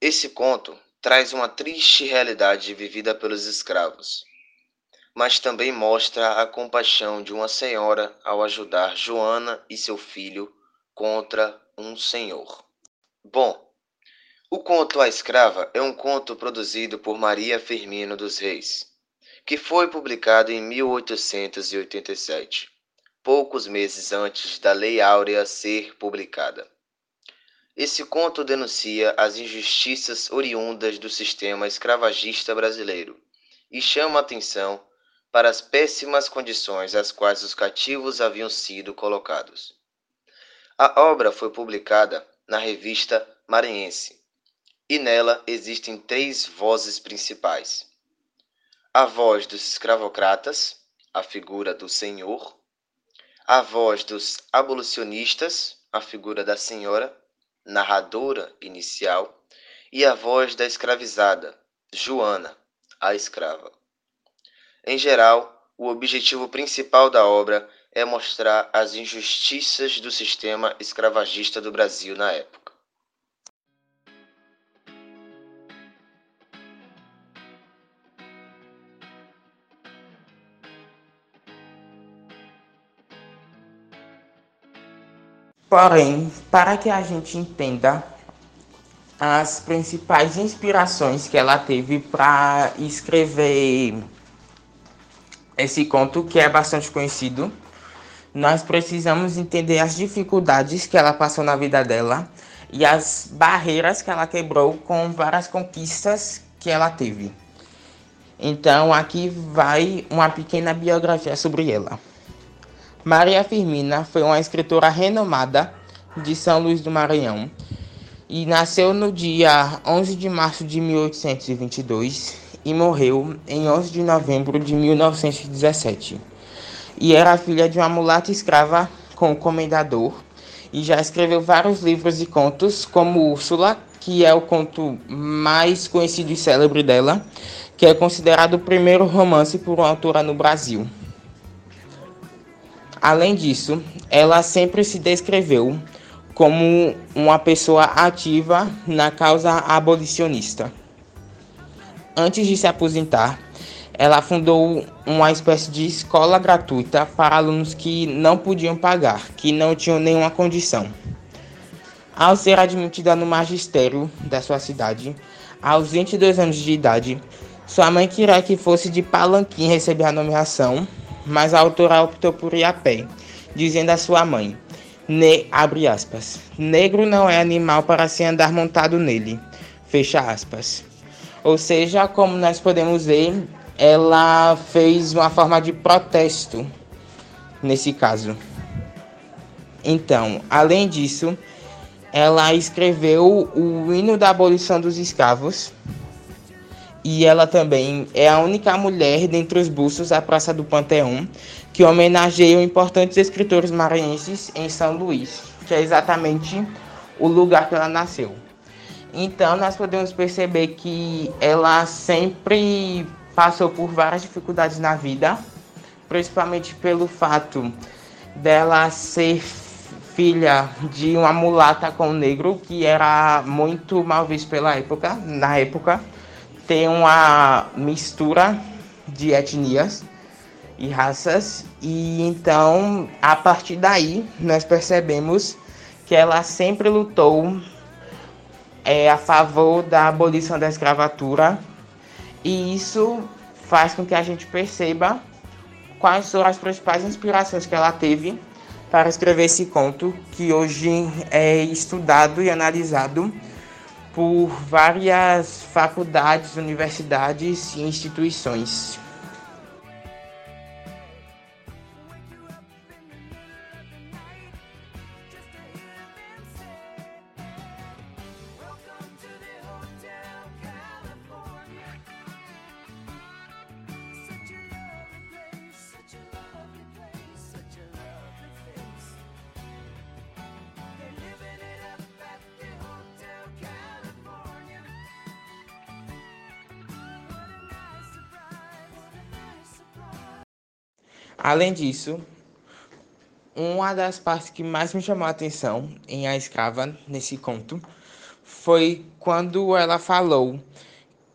Esse conto traz uma triste realidade vivida pelos escravos, mas também mostra a compaixão de uma senhora ao ajudar Joana e seu filho contra um senhor. Bom, o conto A Escrava é um conto produzido por Maria Firmino dos Reis, que foi publicado em 1887, poucos meses antes da Lei Áurea ser publicada. Esse conto denuncia as injustiças oriundas do sistema escravagista brasileiro e chama atenção para as péssimas condições às quais os cativos haviam sido colocados. A obra foi publicada na revista Maranhense e nela existem três vozes principais: a voz dos escravocratas, a figura do senhor, a voz dos abolicionistas, a figura da senhora narradora inicial, e a voz da escravizada, Joana, a escrava. Em geral, o objetivo principal da obra é mostrar as injustiças do sistema escravagista do Brasil na época. Porém, para que a gente entenda as principais inspirações que ela teve para escrever esse conto, que é bastante conhecido, nós precisamos entender as dificuldades que ela passou na vida dela e as barreiras que ela quebrou com várias conquistas que ela teve. Então, aqui vai uma pequena biografia sobre ela. Maria Firmina foi uma escritora renomada de São Luís do Maranhão e nasceu no dia 11 de março de 1822 e morreu em 11 de novembro de 1917. E era filha de uma mulata escrava com o comendador e já escreveu vários livros e contos, como Úrsula, que é o conto mais conhecido e célebre dela, que é considerado o primeiro romance por uma autora no Brasil. Além disso, ela sempre se descreveu como uma pessoa ativa na causa abolicionista. Antes de se aposentar, ela fundou uma espécie de escola gratuita para alunos que não podiam pagar, que não tinham nenhuma condição. Ao ser admitida no magistério da sua cidade, aos 22 anos de idade, sua mãe queria que fosse de Palanquim receber a nomeação mas a autora optou por ir a pé, dizendo à sua mãe, ne, abre aspas, negro não é animal para se andar montado nele, fecha aspas. Ou seja, como nós podemos ver, ela fez uma forma de protesto nesse caso. Então, além disso, ela escreveu o hino da abolição dos escravos, e ela também é a única mulher dentre os bustos da Praça do Panteão que homenageiam importantes escritores maranhenses em São Luís, que é exatamente o lugar que ela nasceu. Então, nós podemos perceber que ela sempre passou por várias dificuldades na vida, principalmente pelo fato dela ser filha de uma mulata com um negro, que era muito mal visto pela época, na época tem uma mistura de etnias e raças, e então a partir daí nós percebemos que ela sempre lutou é, a favor da abolição da escravatura, e isso faz com que a gente perceba quais foram as principais inspirações que ela teve para escrever esse conto, que hoje é estudado e analisado por várias faculdades, universidades e instituições. Além disso, uma das partes que mais me chamou a atenção em A Escrava, nesse conto, foi quando ela falou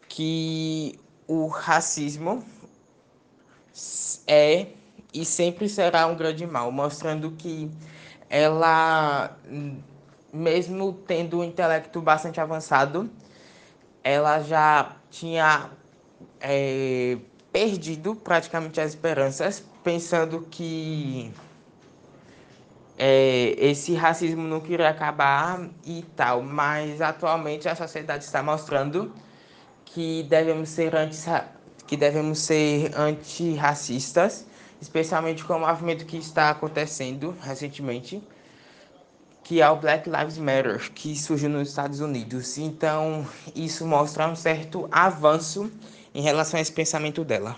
que o racismo é e sempre será um grande mal, mostrando que ela, mesmo tendo um intelecto bastante avançado, ela já tinha é, perdido praticamente as esperanças, pensando que é, esse racismo não queria acabar e tal, mas atualmente a sociedade está mostrando que devemos ser anti que devemos ser antirracistas, especialmente com o movimento que está acontecendo recentemente, que é o Black Lives Matter, que surgiu nos Estados Unidos. Então, isso mostra um certo avanço em relação a esse pensamento dela.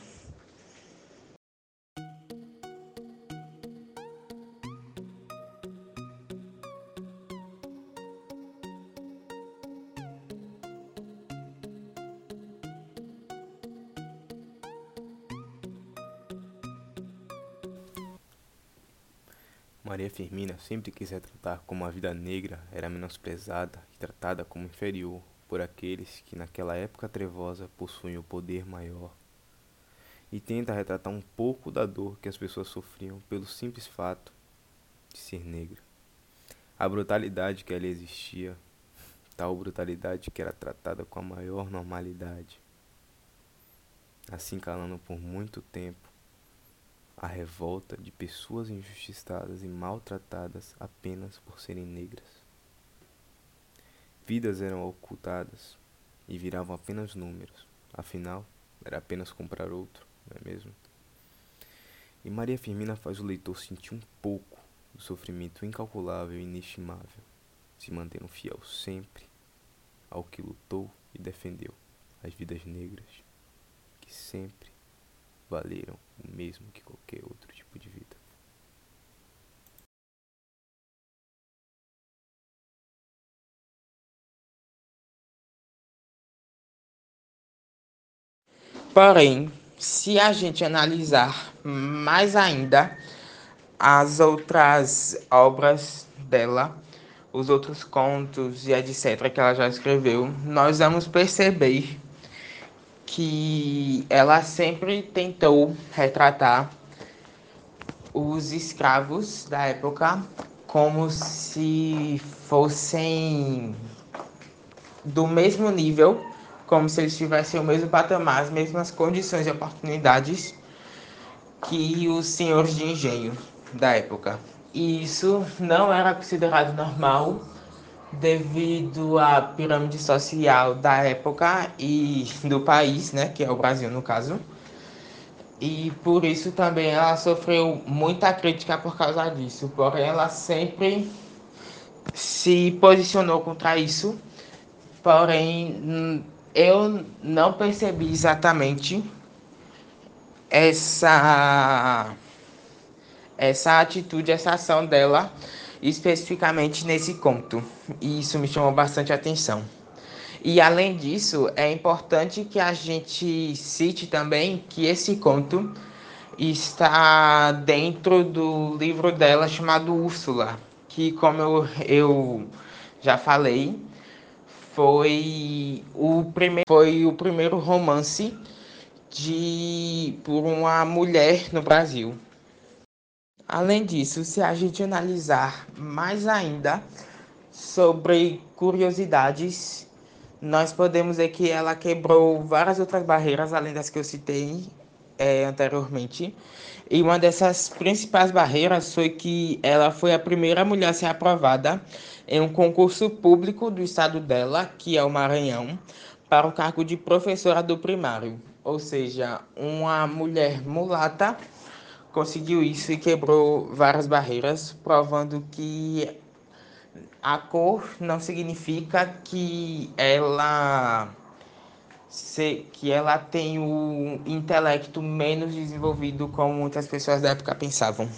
Maria Firmina sempre quis retratar como a vida negra era menosprezada e tratada como inferior por aqueles que naquela época trevosa possuem o poder maior. E tenta retratar um pouco da dor que as pessoas sofriam pelo simples fato de ser negra. A brutalidade que ali existia, tal brutalidade que era tratada com a maior normalidade. Assim calando por muito tempo a revolta de pessoas injustiçadas e maltratadas apenas por serem negras. Vidas eram ocultadas e viravam apenas números, afinal, era apenas comprar outro, não é mesmo? E Maria Firmina faz o leitor sentir um pouco do sofrimento incalculável e inestimável, se mantendo fiel sempre ao que lutou e defendeu as vidas negras, que sempre valeram o mesmo que qualquer outro tipo de vida. Porém, se a gente analisar mais ainda as outras obras dela, os outros contos e etc. que ela já escreveu, nós vamos perceber que ela sempre tentou retratar os escravos da época como se fossem do mesmo nível, como se eles tivessem o mesmo patamar, as mesmas condições e oportunidades que os senhores de engenho da época. E isso não era considerado normal devido à pirâmide social da época e do país, né, que é o Brasil no caso. E por isso também ela sofreu muita crítica por causa disso. Porém, ela sempre se posicionou contra isso. Porém, eu não percebi exatamente essa essa atitude, essa ação dela especificamente nesse conto. E isso me chamou bastante atenção. E além disso, é importante que a gente cite também que esse conto está dentro do livro dela chamado Úrsula, que como eu, eu já falei, foi o primeiro foi o primeiro romance de por uma mulher no Brasil. Além disso, se a gente analisar mais ainda sobre curiosidades, nós podemos ver que ela quebrou várias outras barreiras, além das que eu citei é, anteriormente. E uma dessas principais barreiras foi que ela foi a primeira mulher a ser aprovada em um concurso público do estado dela, que é o Maranhão, para o cargo de professora do primário. Ou seja, uma mulher mulata conseguiu isso e quebrou várias barreiras, provando que a cor não significa que ela se, que ela tem o intelecto menos desenvolvido como muitas pessoas da época pensavam.